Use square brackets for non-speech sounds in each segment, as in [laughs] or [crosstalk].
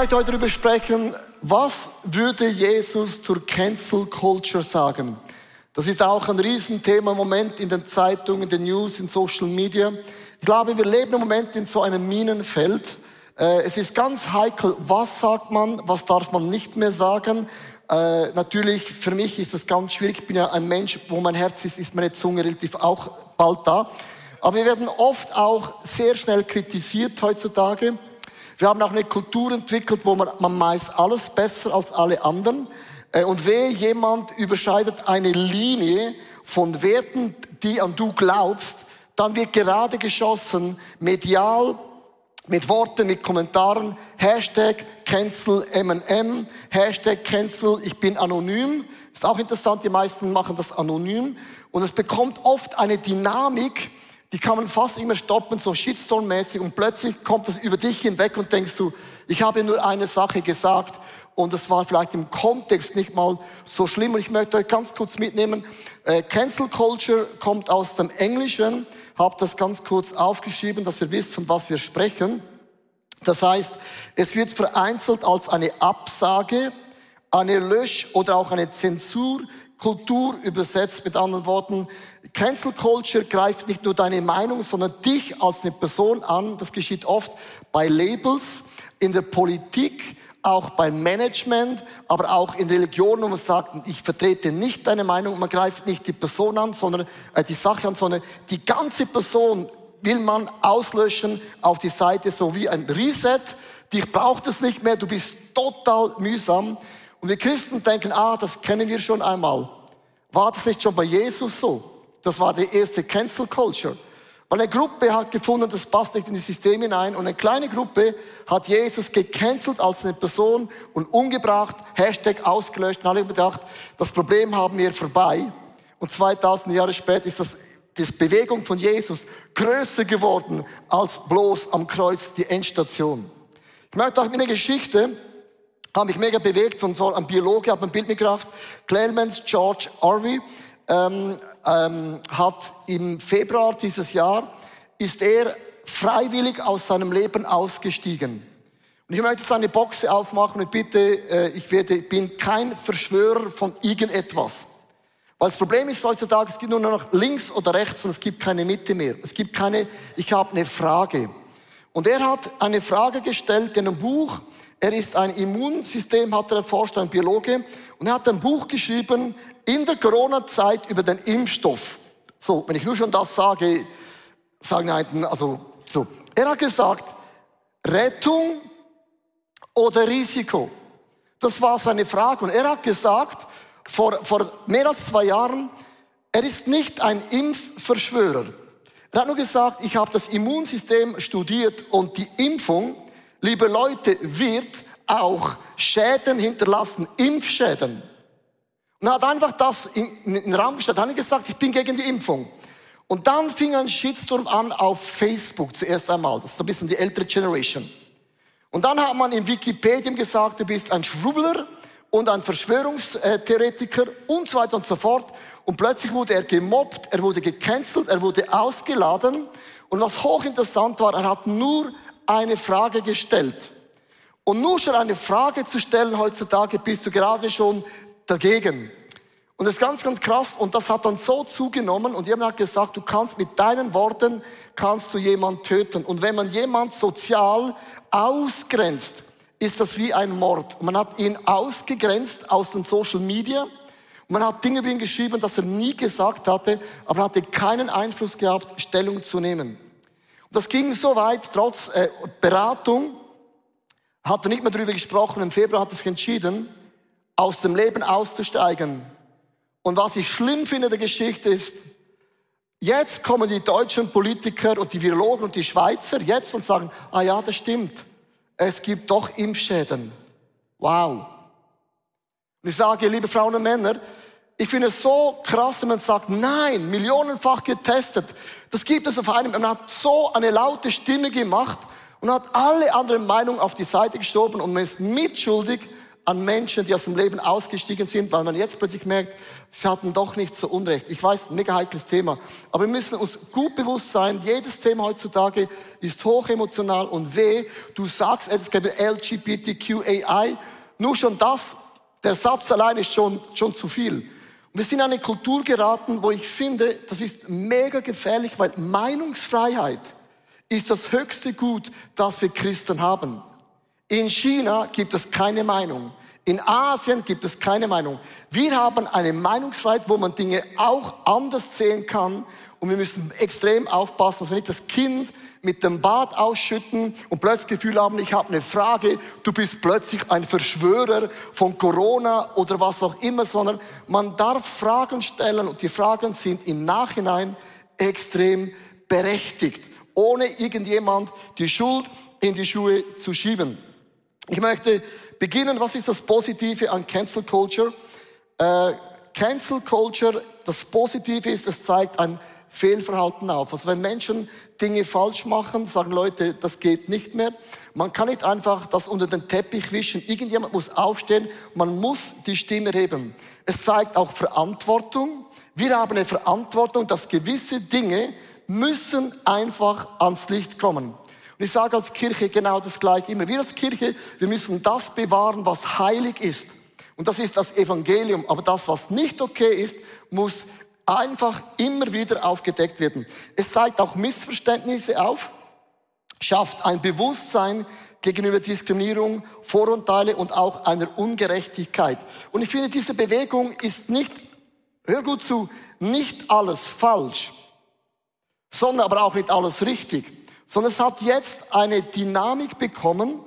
möchte heute darüber sprechen, was würde Jesus zur Cancel Culture sagen? Das ist auch ein Riesenthema im Moment in den Zeitungen, in den News, in Social Media. Ich glaube, wir leben im Moment in so einem Minenfeld. Äh, es ist ganz heikel, was sagt man, was darf man nicht mehr sagen. Äh, natürlich, für mich ist es ganz schwierig. Ich bin ja ein Mensch, wo mein Herz ist, ist meine Zunge relativ auch bald da. Aber wir werden oft auch sehr schnell kritisiert heutzutage. Wir haben auch eine Kultur entwickelt, wo man, man meist alles besser als alle anderen. Äh, und wehe, jemand überschreitet eine Linie von Werten, die an du glaubst, dann wird gerade geschossen, medial, mit Worten, mit Kommentaren, Hashtag Cancel M&M, Hashtag Cancel Ich bin anonym. Ist auch interessant, die meisten machen das anonym. Und es bekommt oft eine Dynamik, die kann man fast immer stoppen, so Shitstorm-mäßig. Und plötzlich kommt es über dich hinweg und denkst du, ich habe nur eine Sache gesagt und es war vielleicht im Kontext nicht mal so schlimm. Und ich möchte euch ganz kurz mitnehmen. Äh, Cancel Culture kommt aus dem Englischen. Hab das ganz kurz aufgeschrieben, dass ihr wisst, von was wir sprechen. Das heißt, es wird vereinzelt als eine Absage, eine Lösch- oder auch eine Zensurkultur übersetzt. Mit anderen Worten, Cancel Culture greift nicht nur deine Meinung, sondern dich als eine Person an. Das geschieht oft bei Labels, in der Politik, auch beim Management, aber auch in Religion, wo man sagt, ich vertrete nicht deine Meinung, man greift nicht die Person an, sondern äh, die Sache an, sondern die ganze Person will man auslöschen auf die Seite, so wie ein Reset. Dich braucht es nicht mehr, du bist total mühsam. Und wir Christen denken, ah, das kennen wir schon einmal. War das nicht schon bei Jesus so? Das war die erste Cancel Culture. Weil eine Gruppe hat gefunden, das passt nicht in das System hinein. Und eine kleine Gruppe hat Jesus gecancelt als eine Person und umgebracht, Hashtag ausgelöscht. Und alle haben gedacht, das Problem haben wir vorbei. Und 2000 Jahre später ist das, das Bewegung von Jesus größer geworden als bloß am Kreuz die Endstation. Ich möchte auch mit einer Geschichte, habe mich mega bewegt, und zwar ein Biologe, hat ein Bild mitgebracht, Clemens George Harvey ähm, ähm, hat im Februar dieses Jahr, ist er freiwillig aus seinem Leben ausgestiegen. Und ich möchte jetzt eine Box aufmachen und bitte, äh, ich werde, bin kein Verschwörer von irgendetwas. Weil das Problem ist heutzutage, es gibt nur noch links oder rechts und es gibt keine Mitte mehr. Es gibt keine, ich habe eine Frage. Und er hat eine Frage gestellt in einem Buch. Er ist ein Immunsystem, hat er erforscht, ein Biologe. Und er hat ein Buch geschrieben in der Corona-Zeit über den Impfstoff. So, wenn ich nur schon das sage, sagen einen, also, so. Er hat gesagt, Rettung oder Risiko? Das war seine Frage. Und er hat gesagt, vor, vor mehr als zwei Jahren, er ist nicht ein Impfverschwörer. Er hat nur gesagt, ich habe das Immunsystem studiert und die Impfung, liebe Leute, wird auch Schäden hinterlassen, Impfschäden. Und er hat einfach das in, den Raum gestellt, hat gesagt, ich bin gegen die Impfung. Und dann fing ein Shitstorm an auf Facebook zuerst einmal. Das ist so ein bisschen die ältere Generation. Und dann hat man in Wikipedia gesagt, du bist ein Schwubbler und ein Verschwörungstheoretiker und so weiter und so fort. Und plötzlich wurde er gemobbt, er wurde gecancelt, er wurde ausgeladen. Und was hochinteressant war, er hat nur eine Frage gestellt. Und nur schon eine Frage zu stellen heutzutage bist du gerade schon dagegen. Und das ist ganz, ganz krass. Und das hat dann so zugenommen. Und jemand hat gesagt, du kannst mit deinen Worten, kannst du jemanden töten. Und wenn man jemand sozial ausgrenzt, ist das wie ein Mord. Und man hat ihn ausgegrenzt aus den Social Media. Und man hat Dinge über ihn geschrieben, dass er nie gesagt hatte, aber hatte keinen Einfluss gehabt, Stellung zu nehmen. Das ging so weit, trotz äh, Beratung, hat er nicht mehr darüber gesprochen. Im Februar hat er sich entschieden, aus dem Leben auszusteigen. Und was ich schlimm finde der Geschichte ist, jetzt kommen die deutschen Politiker und die Virologen und die Schweizer jetzt und sagen, ah ja, das stimmt. Es gibt doch Impfschäden. Wow. Und ich sage, liebe Frauen und Männer, ich finde es so krass, wenn man sagt, nein, millionenfach getestet. Das gibt es auf einem. Man hat so eine laute Stimme gemacht und hat alle anderen Meinungen auf die Seite geschoben und man ist mitschuldig an Menschen, die aus dem Leben ausgestiegen sind, weil man jetzt plötzlich merkt, sie hatten doch nicht so Unrecht. Ich weiß, mega heikles Thema. Aber wir müssen uns gut bewusst sein, jedes Thema heutzutage ist hochemotional und weh. Du sagst, es gibt LGBTQAI. Nur schon das, der Satz allein ist schon, schon zu viel. Und wir sind in eine Kultur geraten, wo ich finde, das ist mega gefährlich, weil Meinungsfreiheit ist das höchste Gut, das wir Christen haben. In China gibt es keine Meinung. In Asien gibt es keine Meinung. Wir haben eine Meinungsfreiheit, wo man Dinge auch anders sehen kann. Und wir müssen extrem aufpassen, dass wir nicht das Kind mit dem Bad ausschütten und plötzlich das Gefühl haben, ich habe eine Frage, du bist plötzlich ein Verschwörer von Corona oder was auch immer, sondern man darf Fragen stellen und die Fragen sind im Nachhinein extrem berechtigt, ohne irgendjemand die Schuld in die Schuhe zu schieben. Ich möchte beginnen, was ist das Positive an Cancel Culture? Äh, Cancel Culture, das Positive ist, es zeigt ein Fehlverhalten auf. Also wenn Menschen Dinge falsch machen, sagen Leute, das geht nicht mehr. Man kann nicht einfach das unter den Teppich wischen. Irgendjemand muss aufstehen. Man muss die Stimme heben. Es zeigt auch Verantwortung. Wir haben eine Verantwortung, dass gewisse Dinge müssen einfach ans Licht kommen. Und ich sage als Kirche genau das Gleiche immer. Wir als Kirche, wir müssen das bewahren, was heilig ist. Und das ist das Evangelium. Aber das, was nicht okay ist, muss einfach immer wieder aufgedeckt werden. Es zeigt auch Missverständnisse auf, schafft ein Bewusstsein gegenüber Diskriminierung, Vorurteile und auch einer Ungerechtigkeit. Und ich finde, diese Bewegung ist nicht, hör gut zu, nicht alles falsch, sondern aber auch nicht alles richtig sondern es hat jetzt eine Dynamik bekommen.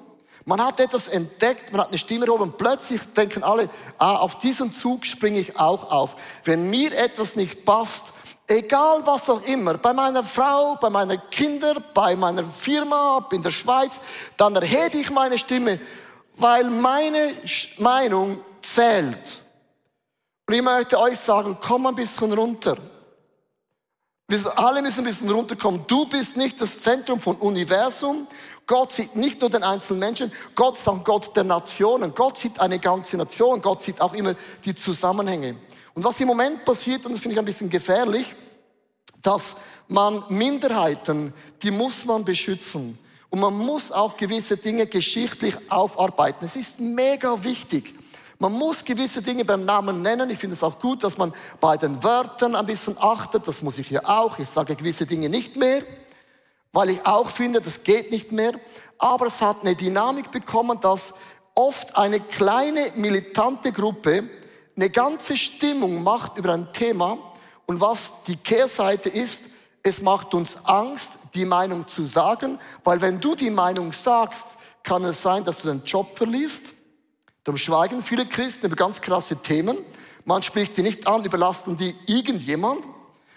Man hat etwas entdeckt, man hat eine Stimme erhoben und plötzlich denken alle, ah, auf diesen Zug springe ich auch auf. Wenn mir etwas nicht passt, egal was auch immer, bei meiner Frau, bei meinen Kindern, bei meiner Firma, in der Schweiz, dann erhebe ich meine Stimme, weil meine Meinung zählt. Und ich möchte euch sagen, komm ein bisschen runter. Wir alle müssen ein bisschen runterkommen. Du bist nicht das Zentrum von Universum. Gott sieht nicht nur den einzelnen Menschen, Gott ist auch Gott der Nationen. Gott sieht eine ganze Nation. Gott sieht auch immer die Zusammenhänge. Und was im Moment passiert, und das finde ich ein bisschen gefährlich, dass man Minderheiten, die muss man beschützen. Und man muss auch gewisse Dinge geschichtlich aufarbeiten. Es ist mega wichtig. Man muss gewisse Dinge beim Namen nennen. Ich finde es auch gut, dass man bei den Wörtern ein bisschen achtet. Das muss ich hier auch. Ich sage gewisse Dinge nicht mehr, weil ich auch finde, das geht nicht mehr. Aber es hat eine Dynamik bekommen, dass oft eine kleine militante Gruppe eine ganze Stimmung macht über ein Thema. Und was die Kehrseite ist, es macht uns Angst, die Meinung zu sagen, weil wenn du die Meinung sagst, kann es sein, dass du den Job verlierst Darum schweigen viele Christen über ganz krasse Themen. Man spricht die nicht an, überlassen die irgendjemand,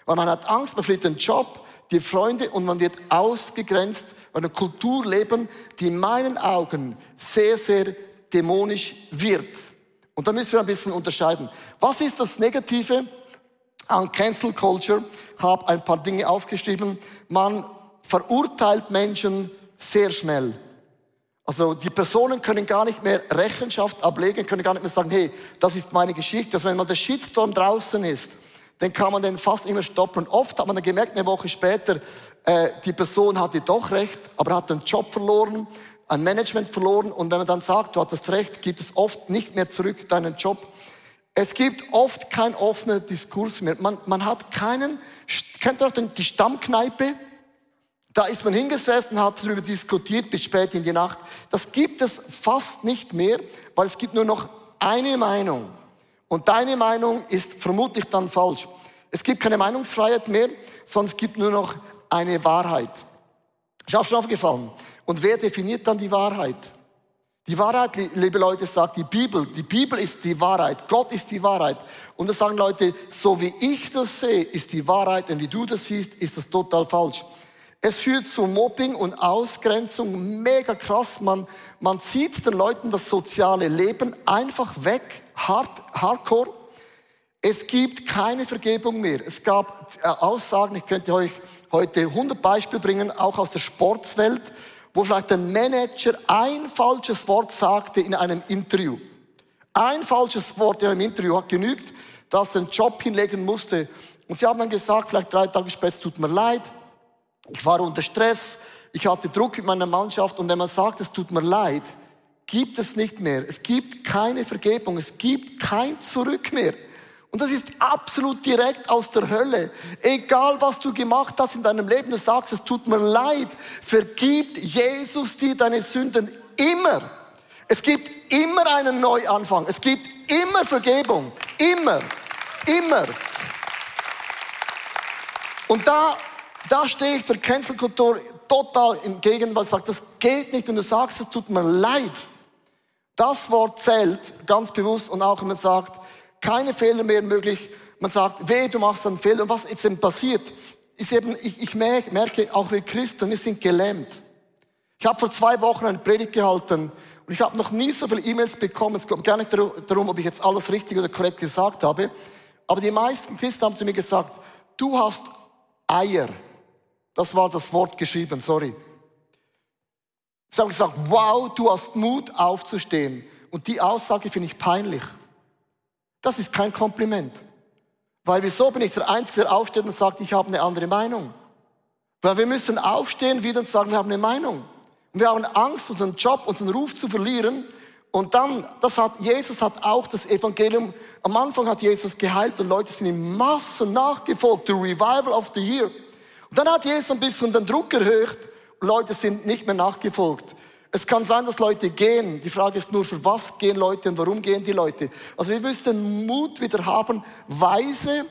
weil man hat Angst, man verliert den Job, die Freunde und man wird ausgegrenzt, weil eine Kultur leben, die in meinen Augen sehr, sehr dämonisch wird. Und da müssen wir ein bisschen unterscheiden. Was ist das Negative an Cancel Culture? Habe ein paar Dinge aufgeschrieben. Man verurteilt Menschen sehr schnell. Also die Personen können gar nicht mehr Rechenschaft ablegen, können gar nicht mehr sagen, hey, das ist meine Geschichte. Also wenn man der Shitstorm draußen ist, dann kann man den fast immer stoppen. Und oft hat man dann gemerkt, eine Woche später, äh, die Person hatte doch recht, aber hat den Job verloren, ein Management verloren. Und wenn man dann sagt, du hattest recht, gibt es oft nicht mehr zurück deinen Job. Es gibt oft keinen offenen Diskurs mehr. Man, man hat keinen, kennt ihr noch die Stammkneipe? Da ist man hingesessen, hat darüber diskutiert bis spät in die Nacht. Das gibt es fast nicht mehr, weil es gibt nur noch eine Meinung. Und deine Meinung ist vermutlich dann falsch. Es gibt keine Meinungsfreiheit mehr, sondern es gibt nur noch eine Wahrheit. Ist auch schon aufgefallen. Und wer definiert dann die Wahrheit? Die Wahrheit, liebe Leute, sagt die Bibel. Die Bibel ist die Wahrheit. Gott ist die Wahrheit. Und das sagen Leute, so wie ich das sehe, ist die Wahrheit. Und wie du das siehst, ist das total falsch. Es führt zu Mobbing und Ausgrenzung, mega krass. Man, man zieht den Leuten das soziale Leben einfach weg, hard, hardcore. Es gibt keine Vergebung mehr. Es gab äh, Aussagen, ich könnte euch heute 100 Beispiele bringen, auch aus der Sportswelt, wo vielleicht ein Manager ein falsches Wort sagte in einem Interview. Ein falsches Wort ja, im Interview hat genügt, dass er einen Job hinlegen musste. Und sie haben dann gesagt, vielleicht drei Tage später, es tut mir leid, ich war unter Stress, ich hatte Druck mit meiner Mannschaft und wenn man sagt, es tut mir leid, gibt es nicht mehr. Es gibt keine Vergebung, es gibt kein Zurück mehr. Und das ist absolut direkt aus der Hölle. Egal was du gemacht hast in deinem Leben, du sagst, es tut mir leid, vergibt Jesus dir deine Sünden immer. Es gibt immer einen Neuanfang. Es gibt immer Vergebung. Immer. Immer. Und da, da stehe ich der Cancel-Kultur total entgegen, weil ich sage, das geht nicht, wenn du sagst, es tut mir leid. Das Wort zählt ganz bewusst und auch wenn man sagt, keine Fehler mehr möglich. Man sagt, weh, du machst einen Fehler. Und was jetzt eben passiert, ist eben, ich, ich merke, auch wir Christen, wir sind gelähmt. Ich habe vor zwei Wochen eine Predigt gehalten und ich habe noch nie so viele E-Mails bekommen. Es geht gar nicht darum, ob ich jetzt alles richtig oder korrekt gesagt habe. Aber die meisten Christen haben zu mir gesagt, du hast Eier. Das war das Wort geschrieben, sorry. Sie haben gesagt, wow, du hast Mut aufzustehen. Und die Aussage finde ich peinlich. Das ist kein Kompliment. Weil wieso bin ich der Einzige, der aufsteht und sagt, ich habe eine andere Meinung? Weil wir müssen aufstehen wieder und sagen, wir haben eine Meinung. Und wir haben Angst, unseren Job, unseren Ruf zu verlieren. Und dann, das hat, Jesus hat auch das Evangelium, am Anfang hat Jesus geheilt und Leute sind in Massen nachgefolgt, the revival of the year. Und dann hat Jesus ein bisschen den Druck erhöht und Leute sind nicht mehr nachgefolgt. Es kann sein, dass Leute gehen. Die Frage ist nur, für was gehen Leute und warum gehen die Leute? Also wir müssten Mut wieder haben, weise,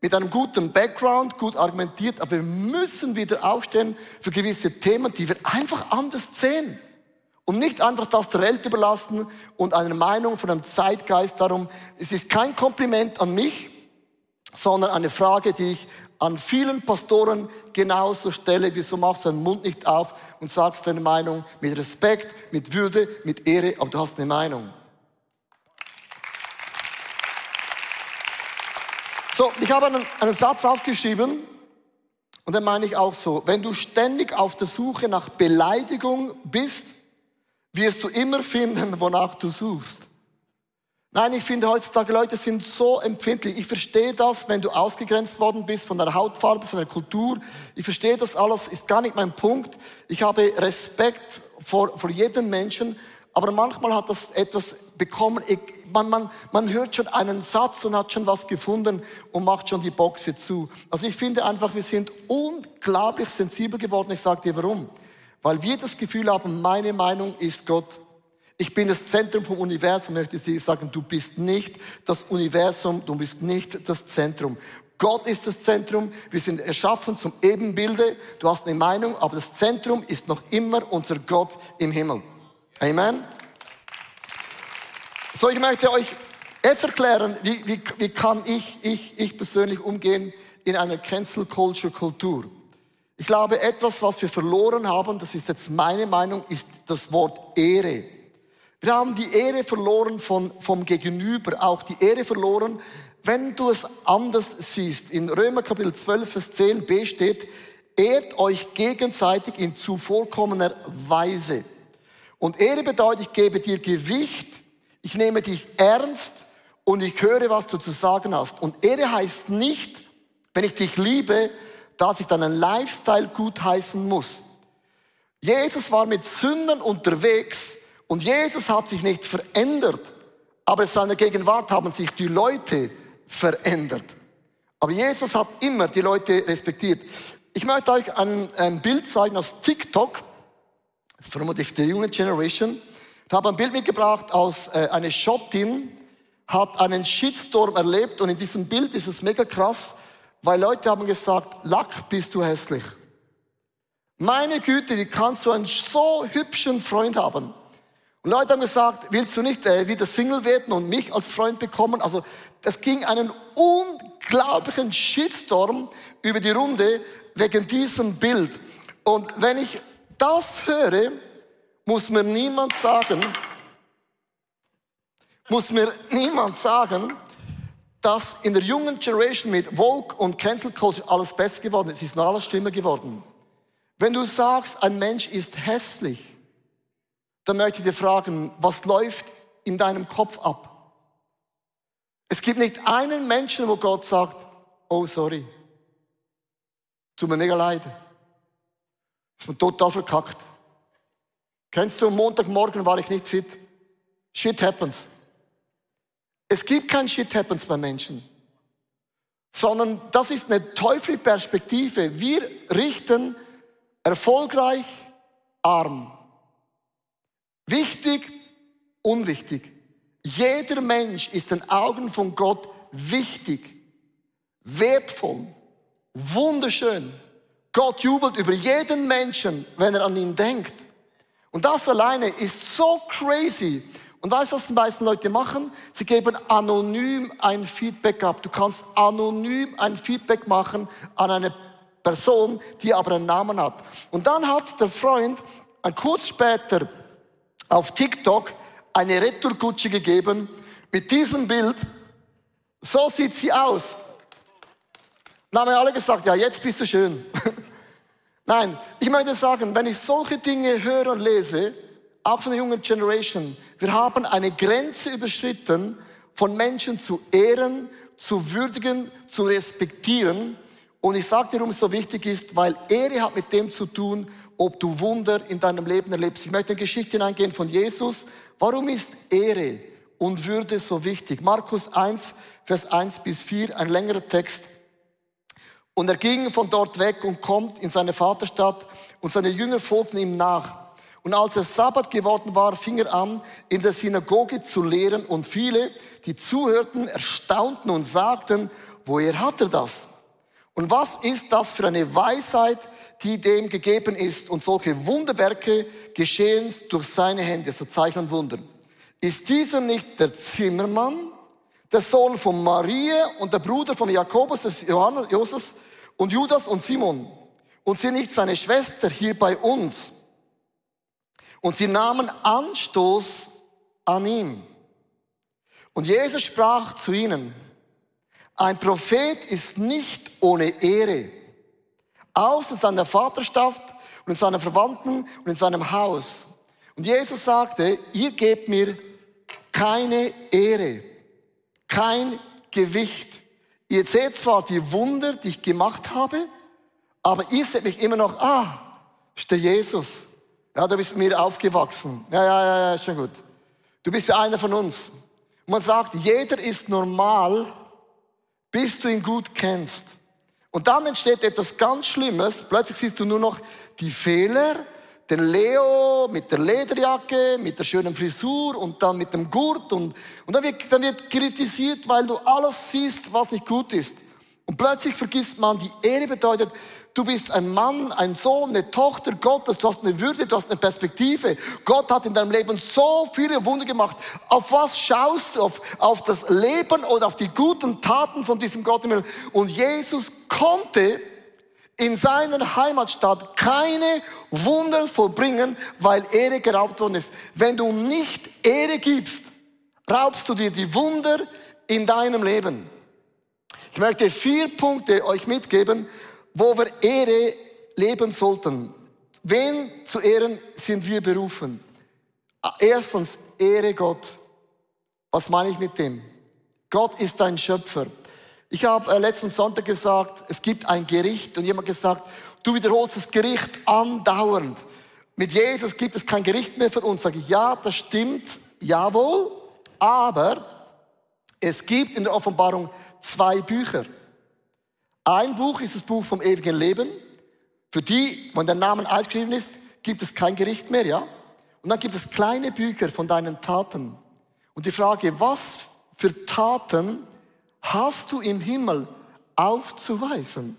mit einem guten Background, gut argumentiert, aber wir müssen wieder aufstehen für gewisse Themen, die wir einfach anders sehen. Und nicht einfach das der Welt überlassen und eine Meinung von einem Zeitgeist darum. Es ist kein Kompliment an mich, sondern eine Frage, die ich an vielen Pastoren genauso stelle. Wieso machst du deinen Mund nicht auf und sagst deine Meinung mit Respekt, mit Würde, mit Ehre, aber du hast eine Meinung. So, ich habe einen, einen Satz aufgeschrieben und den meine ich auch so. Wenn du ständig auf der Suche nach Beleidigung bist, wirst du immer finden, wonach du suchst. Nein, ich finde heutzutage Leute sind so empfindlich. Ich verstehe das, wenn du ausgegrenzt worden bist von der Hautfarbe, von der Kultur. Ich verstehe das alles, ist gar nicht mein Punkt. Ich habe Respekt vor, vor jedem Menschen, aber manchmal hat das etwas bekommen. Ich, man, man, man hört schon einen Satz und hat schon was gefunden und macht schon die Boxe zu. Also ich finde einfach, wir sind unglaublich sensibel geworden. Ich sage dir warum. Weil wir das Gefühl haben, meine Meinung ist Gott. Ich bin das Zentrum vom Universum, möchte ich sagen, du bist nicht das Universum, du bist nicht das Zentrum. Gott ist das Zentrum, wir sind erschaffen zum Ebenbilde, du hast eine Meinung, aber das Zentrum ist noch immer unser Gott im Himmel. Amen. So, ich möchte euch jetzt erklären, wie, wie, wie kann ich, ich, ich persönlich umgehen in einer Cancel Culture Kultur. Ich glaube, etwas, was wir verloren haben, das ist jetzt meine Meinung, ist das Wort Ehre. Wir haben die Ehre verloren von, vom Gegenüber, auch die Ehre verloren, wenn du es anders siehst. In Römer Kapitel 12, Vers 10b steht, ehrt euch gegenseitig in zuvorkommener Weise. Und Ehre bedeutet, ich gebe dir Gewicht, ich nehme dich ernst und ich höre, was du zu sagen hast. Und Ehre heißt nicht, wenn ich dich liebe, dass ich deinen Lifestyle gutheißen muss. Jesus war mit Sündern unterwegs und Jesus hat sich nicht verändert, aber in seiner Gegenwart haben sich die Leute verändert. Aber Jesus hat immer die Leute respektiert. Ich möchte euch ein, ein Bild zeigen aus TikTok, vermutlich der jungen Generation. Ich habe ein Bild mitgebracht aus äh, eine Schottin, hat einen Shitstorm erlebt und in diesem Bild ist es mega krass, weil Leute haben gesagt, Lack bist du hässlich. Meine Güte, wie kannst du einen so hübschen Freund haben? Und Leute haben gesagt, willst du nicht äh, wieder Single werden und mich als Freund bekommen? Also das ging einen unglaublichen Shitstorm über die Runde wegen diesem Bild. Und wenn ich das höre, muss mir niemand sagen, muss mir niemand sagen, dass in der jungen Generation mit Vogue und Cancel Culture alles besser geworden ist. Es ist noch alles schlimmer geworden. Wenn du sagst, ein Mensch ist hässlich, dann möchte ich dir fragen, was läuft in deinem Kopf ab. Es gibt nicht einen Menschen, wo Gott sagt, oh sorry, tut mir mega leid. Ist mir total verkackt. Kennst du, am Montagmorgen war ich nicht fit. Shit happens. Es gibt kein Shit happens bei Menschen. Sondern das ist eine teuflische Perspektive. Wir richten erfolgreich, arm. Wichtig, unwichtig. Jeder Mensch ist in Augen von Gott wichtig, wertvoll, wunderschön. Gott jubelt über jeden Menschen, wenn er an ihn denkt. Und das alleine ist so crazy. Und weißt du, was die meisten Leute machen? Sie geben anonym ein Feedback ab. Du kannst anonym ein Feedback machen an eine Person, die aber einen Namen hat. Und dann hat der Freund kurz später auf TikTok eine Retourkutsche gegeben mit diesem Bild. So sieht sie aus. Dann haben wir alle gesagt, ja, jetzt bist du schön. [laughs] Nein, ich möchte sagen, wenn ich solche Dinge höre und lese, auch von der jungen Generation, wir haben eine Grenze überschritten, von Menschen zu ehren, zu würdigen, zu respektieren. Und ich sage dir, warum es so wichtig ist, weil Ehre hat mit dem zu tun, ob du Wunder in deinem Leben erlebst. Ich möchte in Geschichte hineingehen von Jesus. Warum ist Ehre und Würde so wichtig? Markus 1, Vers 1 bis 4, ein längerer Text. Und er ging von dort weg und kommt in seine Vaterstadt und seine Jünger folgten ihm nach. Und als es Sabbat geworden war, fing er an, in der Synagoge zu lehren und viele, die zuhörten, erstaunten und sagten, woher hat er das? Und was ist das für eine Weisheit, die dem gegeben ist und solche Wunderwerke geschehen durch seine Hände, so Zeichen und Wunder? Ist dieser nicht der Zimmermann, der Sohn von Maria und der Bruder von Jakobus, des Johannes, Josef und Judas und Simon? Und sind nicht seine Schwester hier bei uns? Und sie nahmen Anstoß an ihm. Und Jesus sprach zu ihnen, ein Prophet ist nicht ohne Ehre, außer in seiner Vaterschaft und in seinen Verwandten und in seinem Haus. Und Jesus sagte, ihr gebt mir keine Ehre, kein Gewicht. Ihr seht zwar die Wunder, die ich gemacht habe, aber ihr seht mich immer noch, ah, ist der Jesus. Ja, du bist mit mir aufgewachsen. Ja, ja, ja, ja, ist schon gut. Du bist ja einer von uns. Und man sagt, jeder ist normal, bis du ihn gut kennst. Und dann entsteht etwas ganz Schlimmes. Plötzlich siehst du nur noch die Fehler, den Leo mit der Lederjacke, mit der schönen Frisur und dann mit dem Gurt und, und dann, wird, dann wird kritisiert, weil du alles siehst, was nicht gut ist. Und plötzlich vergisst man, die Ehre bedeutet, Du bist ein Mann, ein Sohn, eine Tochter Gottes. Du hast eine Würde, du hast eine Perspektive. Gott hat in deinem Leben so viele Wunder gemacht. Auf was schaust du? Auf, auf das Leben oder auf die guten Taten von diesem Gott im Himmel? Und Jesus konnte in seiner Heimatstadt keine Wunder vollbringen, weil Ehre geraubt worden ist. Wenn du nicht Ehre gibst, raubst du dir die Wunder in deinem Leben. Ich möchte vier Punkte euch mitgeben, wo wir Ehre leben sollten. Wen zu ehren sind wir berufen? Erstens, Ehre Gott. Was meine ich mit dem? Gott ist ein Schöpfer. Ich habe äh, letzten Sonntag gesagt, es gibt ein Gericht und jemand gesagt, du wiederholst das Gericht andauernd. Mit Jesus gibt es kein Gericht mehr für uns. Sage ich, ja, das stimmt, jawohl, aber es gibt in der Offenbarung zwei Bücher. Ein Buch ist das Buch vom ewigen Leben. Für die, wo der Name ausgeschrieben ist, gibt es kein Gericht mehr, ja? Und dann gibt es kleine Bücher von deinen Taten. Und die Frage, was für Taten hast du im Himmel aufzuweisen?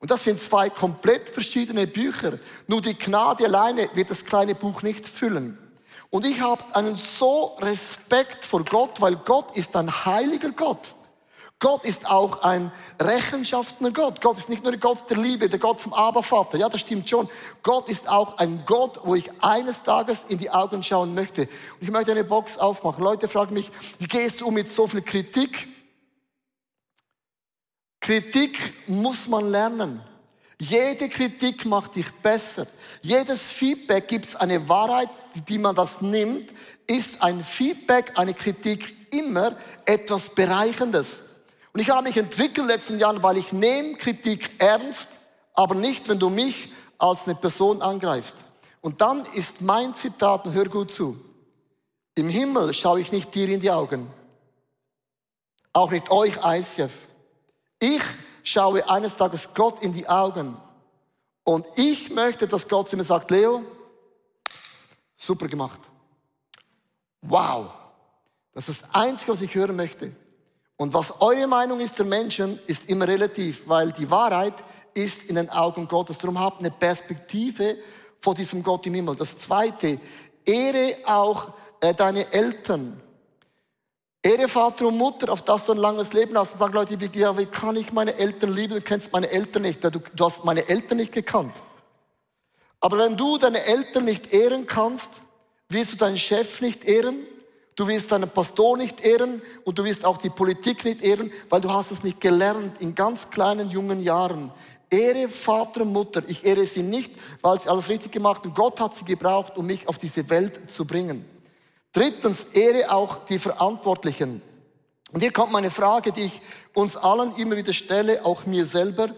Und das sind zwei komplett verschiedene Bücher. Nur die Gnade alleine wird das kleine Buch nicht füllen. Und ich habe einen so Respekt vor Gott, weil Gott ist ein heiliger Gott. Gott ist auch ein rechenschaftender Gott. Gott ist nicht nur der Gott der Liebe, der Gott vom Abervater. Ja, das stimmt schon. Gott ist auch ein Gott, wo ich eines Tages in die Augen schauen möchte. Und ich möchte eine Box aufmachen. Leute fragen mich, wie gehst du um mit so viel Kritik? Kritik muss man lernen. Jede Kritik macht dich besser. Jedes Feedback gibt es eine Wahrheit die man das nimmt, ist ein Feedback, eine Kritik immer etwas Bereichendes. Und ich habe mich entwickelt in den letzten Jahren, weil ich nehme Kritik ernst, aber nicht, wenn du mich als eine Person angreifst. Und dann ist mein Zitat, und hör gut zu, im Himmel schaue ich nicht dir in die Augen, auch nicht euch, ICF. Ich schaue eines Tages Gott in die Augen und ich möchte, dass Gott zu mir sagt, Leo, super gemacht. Wow. Das ist das Einzige, was ich hören möchte. Und was eure Meinung ist der Menschen, ist immer relativ, weil die Wahrheit ist in den Augen Gottes. Darum habt eine Perspektive vor diesem Gott im Himmel. Das Zweite, ehre auch äh, deine Eltern. Ehre Vater und Mutter, auf das du ein langes Leben hast. Und sagen Leute, wie, ja, wie kann ich meine Eltern lieben? Du kennst meine Eltern nicht. Du, du hast meine Eltern nicht gekannt. Aber wenn du deine Eltern nicht ehren kannst, wirst du deinen Chef nicht ehren, du wirst deinen Pastor nicht ehren und du wirst auch die Politik nicht ehren, weil du hast es nicht gelernt in ganz kleinen jungen Jahren. Ehre Vater und Mutter. Ich ehre sie nicht, weil sie alles richtig gemacht haben. Gott hat sie gebraucht, um mich auf diese Welt zu bringen. Drittens, ehre auch die Verantwortlichen. Und hier kommt meine Frage, die ich uns allen immer wieder stelle, auch mir selber.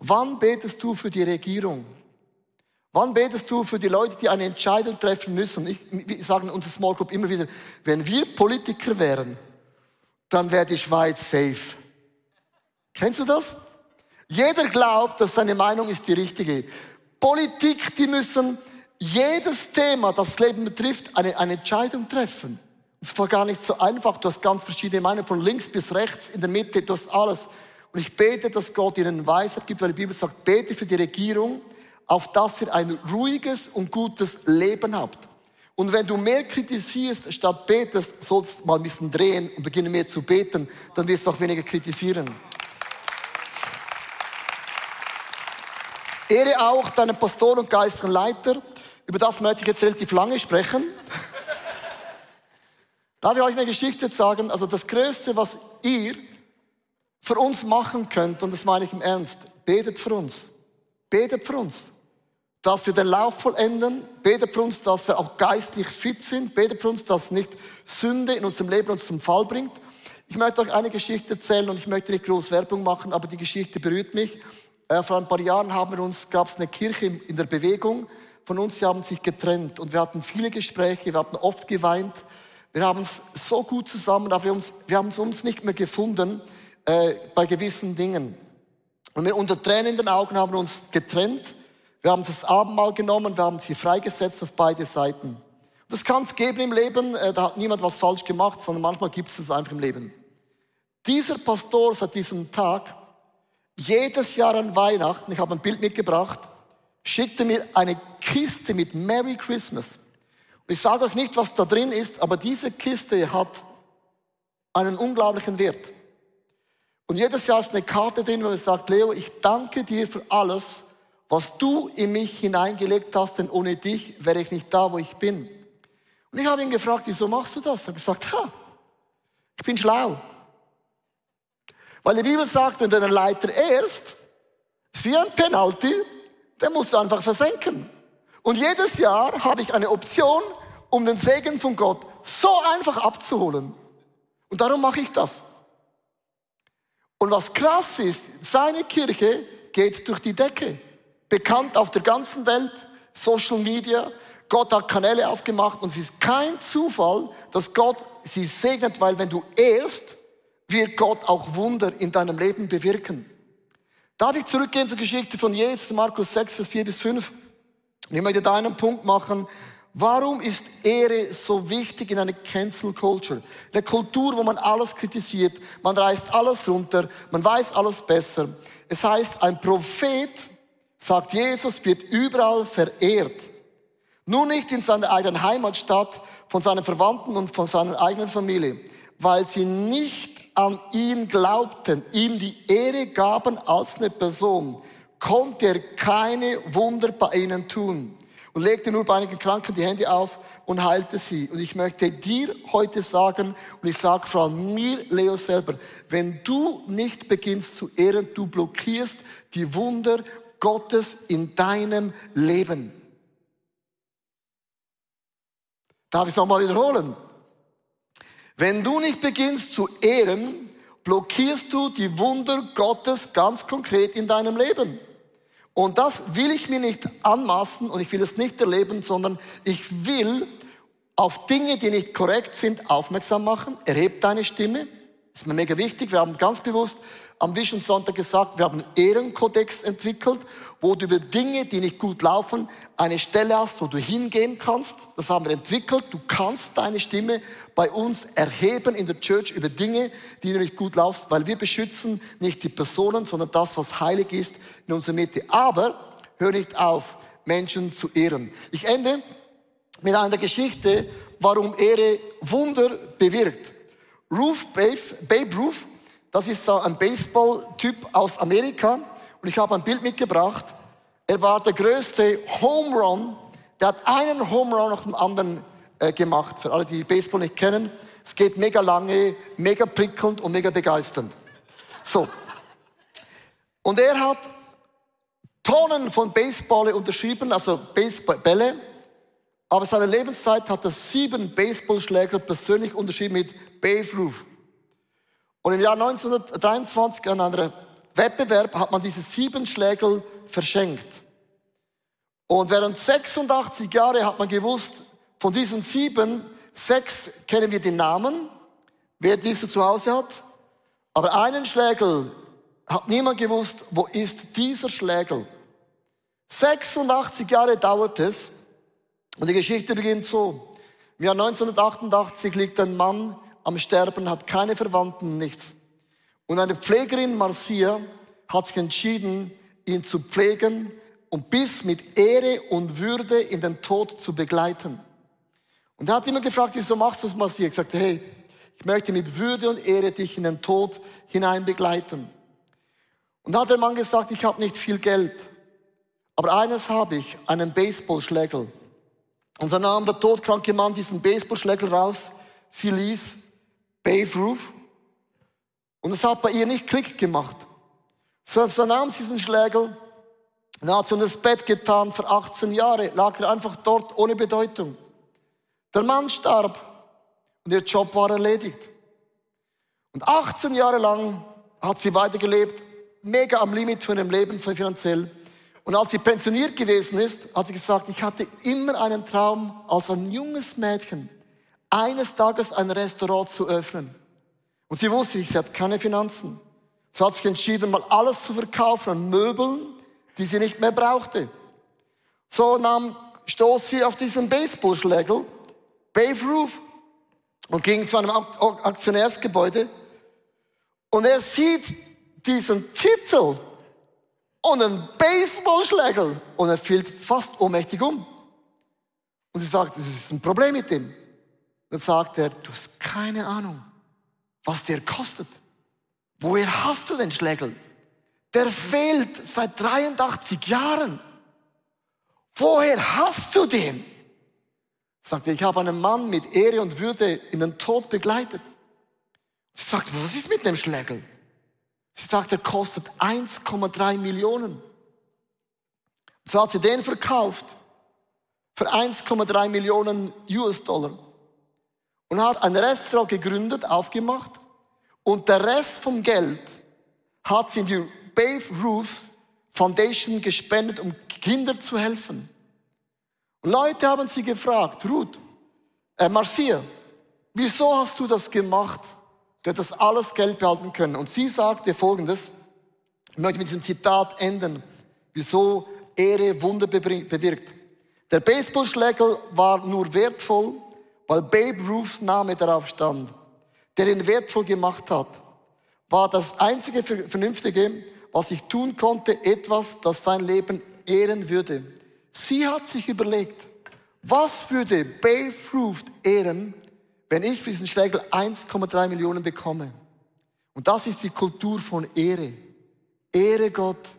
Wann betest du für die Regierung? Wann betest du für die Leute, die eine Entscheidung treffen müssen? Ich, wir sagen in unserer Small Group immer wieder, wenn wir Politiker wären, dann wäre die Schweiz safe. Kennst du das? Jeder glaubt, dass seine Meinung ist die richtige. Politik, die müssen jedes Thema, das das Leben betrifft, eine, eine Entscheidung treffen. Es war gar nicht so einfach. Du hast ganz verschiedene Meinungen, von links bis rechts, in der Mitte, du hast alles. Und ich bete, dass Gott ihnen Weisheit gibt, weil die Bibel sagt, bete für die Regierung, auf dass ihr ein ruhiges und gutes Leben habt. Und wenn du mehr kritisierst, statt betest, sollst du mal ein bisschen drehen und beginnen mehr zu beten, dann wirst du auch weniger kritisieren. Ehre auch deinen Pastor und geistlichen Leiter. Über das möchte ich jetzt relativ lange sprechen. [laughs] Darf ich euch eine Geschichte sagen? Also das Größte, was ihr für uns machen könnt, und das meine ich im Ernst, betet für uns. Betet für uns. Dass wir den Lauf vollenden. Betet für uns, dass wir auch geistlich fit sind. Betet für uns, dass nicht Sünde in unserem Leben uns zum Fall bringt. Ich möchte euch eine Geschichte erzählen und ich möchte nicht groß Werbung machen, aber die Geschichte berührt mich. Äh, vor ein paar Jahren haben wir uns, gab es eine Kirche in der Bewegung von uns, die haben sich getrennt und wir hatten viele Gespräche, wir hatten oft geweint. Wir haben es so gut zusammen, aber wir, uns, wir haben es uns nicht mehr gefunden äh, bei gewissen Dingen. Und wir unter Tränen in den Augen haben uns getrennt. Wir haben das Abendmahl genommen, wir haben sie freigesetzt auf beide Seiten. Das kann es geben im Leben, äh, da hat niemand was falsch gemacht, sondern manchmal gibt es es einfach im Leben. Dieser Pastor seit diesem Tag, jedes Jahr an Weihnachten, ich habe ein Bild mitgebracht, schickte mir eine Kiste mit Merry Christmas. Und ich sage euch nicht, was da drin ist, aber diese Kiste hat einen unglaublichen Wert. Und jedes Jahr ist eine Karte drin, wo er sagt, Leo, ich danke dir für alles, was du in mich hineingelegt hast, denn ohne dich wäre ich nicht da, wo ich bin. Und ich habe ihn gefragt, wieso machst du das? Er hat gesagt, ha, ich bin schlau. Weil die Bibel sagt, wenn du einen Leiter ehrst, ist wie ein Penalty, den musst du einfach versenken. Und jedes Jahr habe ich eine Option, um den Segen von Gott so einfach abzuholen. Und darum mache ich das. Und was krass ist, seine Kirche geht durch die Decke. Bekannt auf der ganzen Welt, Social Media. Gott hat Kanäle aufgemacht und es ist kein Zufall, dass Gott sie segnet, weil wenn du ehrst, wird Gott auch Wunder in deinem Leben bewirken. Darf ich zurückgehen zur Geschichte von Jesus, Markus 6, Vers 4 bis 5? Und ich möchte da einen Punkt machen. Warum ist Ehre so wichtig in einer Cancel Culture? In einer Kultur, wo man alles kritisiert, man reißt alles runter, man weiß alles besser. Es heißt, ein Prophet, sagt Jesus, wird überall verehrt. Nur nicht in seiner eigenen Heimatstadt, von seinen Verwandten und von seiner eigenen Familie, weil sie nicht an ihn glaubten, ihm die Ehre gaben als eine Person, konnte er keine Wunder bei ihnen tun und legte nur bei einigen Kranken die Hände auf und heilte sie. Und ich möchte dir heute sagen, und ich sage vor allem mir, Leo selber, wenn du nicht beginnst zu ehren, du blockierst die Wunder Gottes in deinem Leben. Darf ich es nochmal wiederholen? Wenn du nicht beginnst zu ehren, blockierst du die Wunder Gottes ganz konkret in deinem Leben. Und das will ich mir nicht anmaßen und ich will es nicht erleben, sondern ich will auf Dinge, die nicht korrekt sind, aufmerksam machen. Erheb deine Stimme. Ist mir mega wichtig. Wir haben ganz bewusst am Vision Sonntag gesagt, wir haben einen Ehrenkodex entwickelt, wo du über Dinge, die nicht gut laufen, eine Stelle hast, wo du hingehen kannst. Das haben wir entwickelt. Du kannst deine Stimme bei uns erheben in der Church über Dinge, die du nicht gut laufst, weil wir beschützen nicht die Personen, sondern das, was heilig ist in unserer Mitte. Aber hör nicht auf, Menschen zu ehren. Ich ende mit einer Geschichte, warum Ehre Wunder bewirkt. Ruth Babe, Babe Ruth das ist so ein Baseball-Typ aus Amerika. Und ich habe ein Bild mitgebracht. Er war der größte Home Run. Der hat einen Home Run nach dem anderen äh, gemacht. Für alle, die Baseball nicht kennen. Es geht mega lange, mega prickelnd und mega begeisternd. So. Und er hat Tonnen von Baseball unterschrieben, also Baseballbälle. Aber seine Lebenszeit hat er sieben Baseballschläger persönlich unterschrieben mit Babe Ruth. Und im Jahr 1923 an einem Wettbewerb hat man diese sieben Schlägel verschenkt. Und während 86 Jahre hat man gewusst, von diesen sieben, sechs kennen wir den Namen, wer diese zu Hause hat. Aber einen Schlägel hat niemand gewusst, wo ist dieser Schlägel. 86 Jahre dauert es und die Geschichte beginnt so. Im Jahr 1988 liegt ein Mann am Sterben, hat keine Verwandten, nichts. Und eine Pflegerin, Marcia, hat sich entschieden, ihn zu pflegen und bis mit Ehre und Würde in den Tod zu begleiten. Und er hat immer gefragt, wieso machst du das, Marcia? Ich sagte, hey, ich möchte mit Würde und Ehre dich in den Tod hinein begleiten. Und da hat der Mann gesagt, ich habe nicht viel Geld, aber eines habe ich, einen Baseballschlägel. Und so nahm der todkranke Mann diesen Baseballschlägel raus, sie ließ Babe Ruth. Und es hat bei ihr nicht Klick gemacht. So, nahm sie diesen Schlägel und hat sie in das Bett getan für 18 Jahre, lag er einfach dort ohne Bedeutung. Der Mann starb und ihr Job war erledigt. Und 18 Jahre lang hat sie weitergelebt, mega am Limit von ihrem Leben finanziell. Und als sie pensioniert gewesen ist, hat sie gesagt, ich hatte immer einen Traum als ein junges Mädchen, eines Tages ein Restaurant zu öffnen. Und sie wusste, sie hat keine Finanzen. Sie hat sich entschieden, mal alles zu verkaufen an Möbeln, die sie nicht mehr brauchte. So nahm, stoß sie auf diesen Baseballschlägel, Babe Ruth, und ging zu einem Aktionärsgebäude. Und er sieht diesen Titel und einen Baseballschlägel und er fällt fast ohnmächtig um. Und sie sagt, das ist ein Problem mit dem. Dann sagt er, du hast keine Ahnung, was der kostet. Woher hast du den Schlägel? Der fehlt seit 83 Jahren. Woher hast du den? Sagt er, ich habe einen Mann mit Ehre und Würde in den Tod begleitet. Sie sagt, was ist mit dem Schlägel? Sie sagt, er kostet 1,3 Millionen. So hat sie den verkauft für 1,3 Millionen US-Dollar und hat ein Restaurant gegründet, aufgemacht und der Rest vom Geld hat sie in die Babe Ruth Foundation gespendet, um Kindern zu helfen. Und Leute haben sie gefragt, Ruth, äh, Marcia, wieso hast du das gemacht? Du hättest alles Geld behalten können. Und sie sagte folgendes, ich möchte mit diesem Zitat enden, wieso Ehre Wunder bewirkt. Der Baseballschlägel war nur wertvoll, weil Babe Ruths Name darauf stand, der ihn wertvoll gemacht hat, war das einzige Vernünftige, was ich tun konnte, etwas, das sein Leben ehren würde. Sie hat sich überlegt, was würde Babe Ruth ehren, wenn ich für diesen Schlägel 1,3 Millionen bekomme? Und das ist die Kultur von Ehre. Ehre Gott,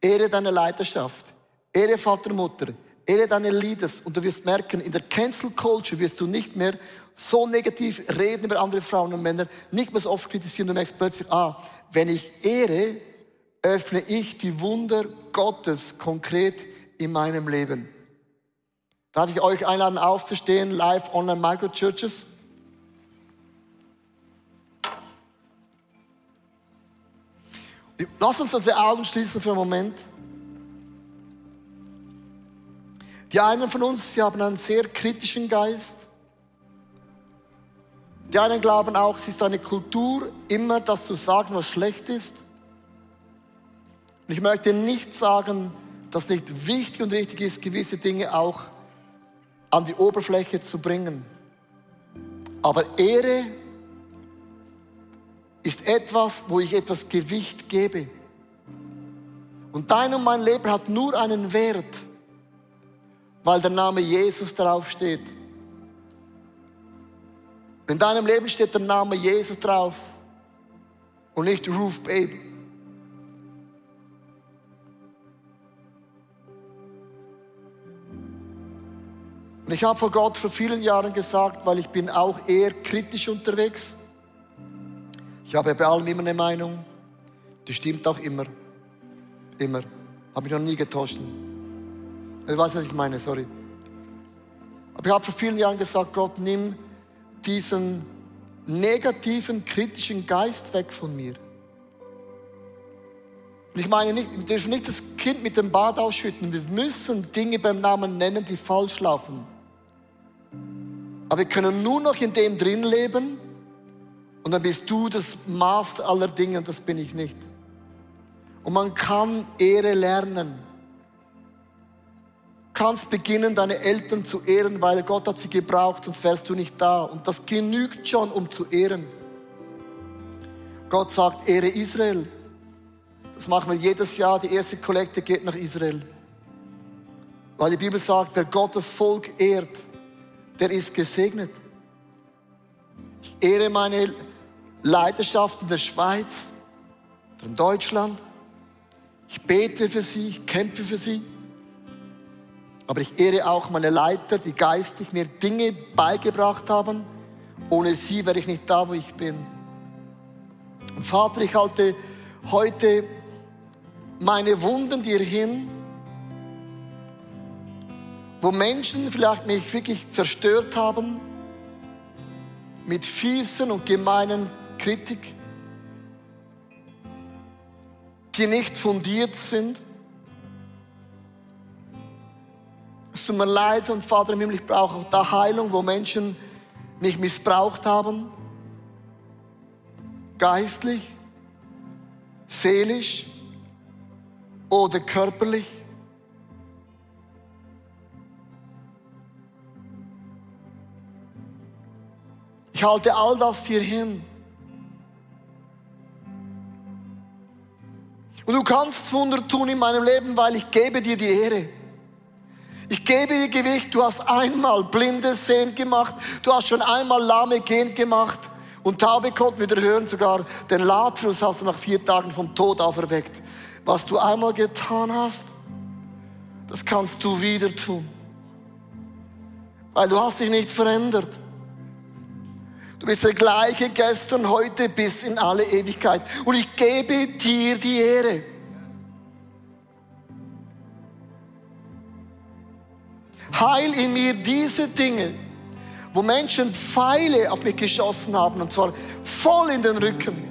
ehre deine Leiterschaft, ehre Vater, Mutter, Ehre deine Leaders und du wirst merken, in der Cancel Culture wirst du nicht mehr so negativ reden über andere Frauen und Männer, nicht mehr so oft kritisieren. Du merkst plötzlich, ah, wenn ich ehre, öffne ich die Wunder Gottes konkret in meinem Leben. Darf ich euch einladen, aufzustehen, live online Microchurches? Lass uns unsere Augen schließen für einen Moment. Die einen von uns, sie haben einen sehr kritischen Geist. Die einen glauben auch, es ist eine Kultur, immer das zu sagen, was schlecht ist. Und ich möchte nicht sagen, dass nicht wichtig und richtig ist, gewisse Dinge auch an die Oberfläche zu bringen. Aber Ehre ist etwas, wo ich etwas Gewicht gebe. Und dein und mein Leben hat nur einen Wert, weil der Name Jesus drauf steht. In deinem Leben steht der Name Jesus drauf und nicht Ruth Babe. Und ich habe vor Gott vor vielen Jahren gesagt, weil ich bin auch eher kritisch unterwegs. Ich habe bei allem immer eine Meinung. Die stimmt auch immer. Immer. Habe mich noch nie getäuscht. Ich weiß, was ich meine, sorry. Aber ich habe vor vielen Jahren gesagt, Gott, nimm diesen negativen, kritischen Geist weg von mir. Und ich meine nicht, wir dürfen nicht das Kind mit dem Bad ausschütten. Wir müssen Dinge beim Namen nennen, die falsch laufen. Aber wir können nur noch in dem drin leben und dann bist du das Maß aller Dinge und das bin ich nicht. Und man kann Ehre lernen kannst beginnen, deine Eltern zu ehren, weil Gott hat sie gebraucht, sonst wärst du nicht da. Und das genügt schon, um zu ehren. Gott sagt, ehre Israel. Das machen wir jedes Jahr. Die erste Kollekte geht nach Israel. Weil die Bibel sagt, wer Gottes Volk ehrt, der ist gesegnet. Ich ehre meine Leidenschaft in der Schweiz in Deutschland. Ich bete für sie, ich kämpfe für sie. Aber ich ehre auch meine Leiter, die geistig mir Dinge beigebracht haben. Ohne sie wäre ich nicht da, wo ich bin. Und Vater, ich halte heute meine Wunden dir hin, wo Menschen vielleicht mich wirklich zerstört haben, mit fiesen und gemeinen Kritik, die nicht fundiert sind. Tut mir leid und Vater im Himmel, ich brauche auch da Heilung, wo Menschen mich missbraucht haben. Geistlich, seelisch oder körperlich. Ich halte all das hier hin. Und du kannst Wunder tun in meinem Leben, weil ich gebe dir die Ehre. Ich gebe dir Gewicht, du hast einmal Blinde sehen gemacht, du hast schon einmal Lahme gehen gemacht und Taube konnten wieder hören, sogar den Lazarus hast du nach vier Tagen vom Tod auferweckt. Was du einmal getan hast, das kannst du wieder tun. Weil du hast dich nicht verändert. Du bist der gleiche gestern, heute bis in alle Ewigkeit. Und ich gebe dir die Ehre. Heil in mir diese Dinge, wo Menschen Pfeile auf mich geschossen haben, und zwar voll in den Rücken.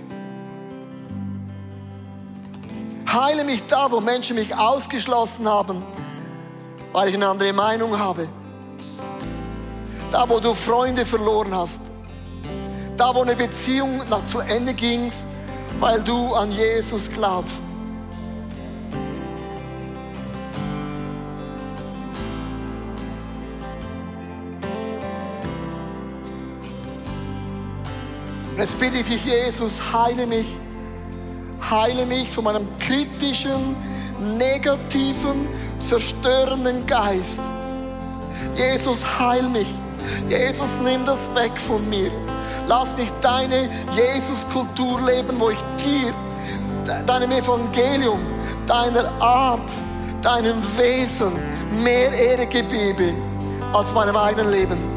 Heile mich da, wo Menschen mich ausgeschlossen haben, weil ich eine andere Meinung habe. Da, wo du Freunde verloren hast. Da, wo eine Beziehung noch zu Ende ging, weil du an Jesus glaubst. Und jetzt bitte ich dich, Jesus, heile mich. Heile mich von meinem kritischen, negativen, zerstörenden Geist. Jesus, heil mich. Jesus, nimm das weg von mir. Lass mich deine Jesus-Kultur leben, wo ich dir, deinem Evangelium, deiner Art, deinem Wesen mehr Ehre gebe als meinem eigenen Leben.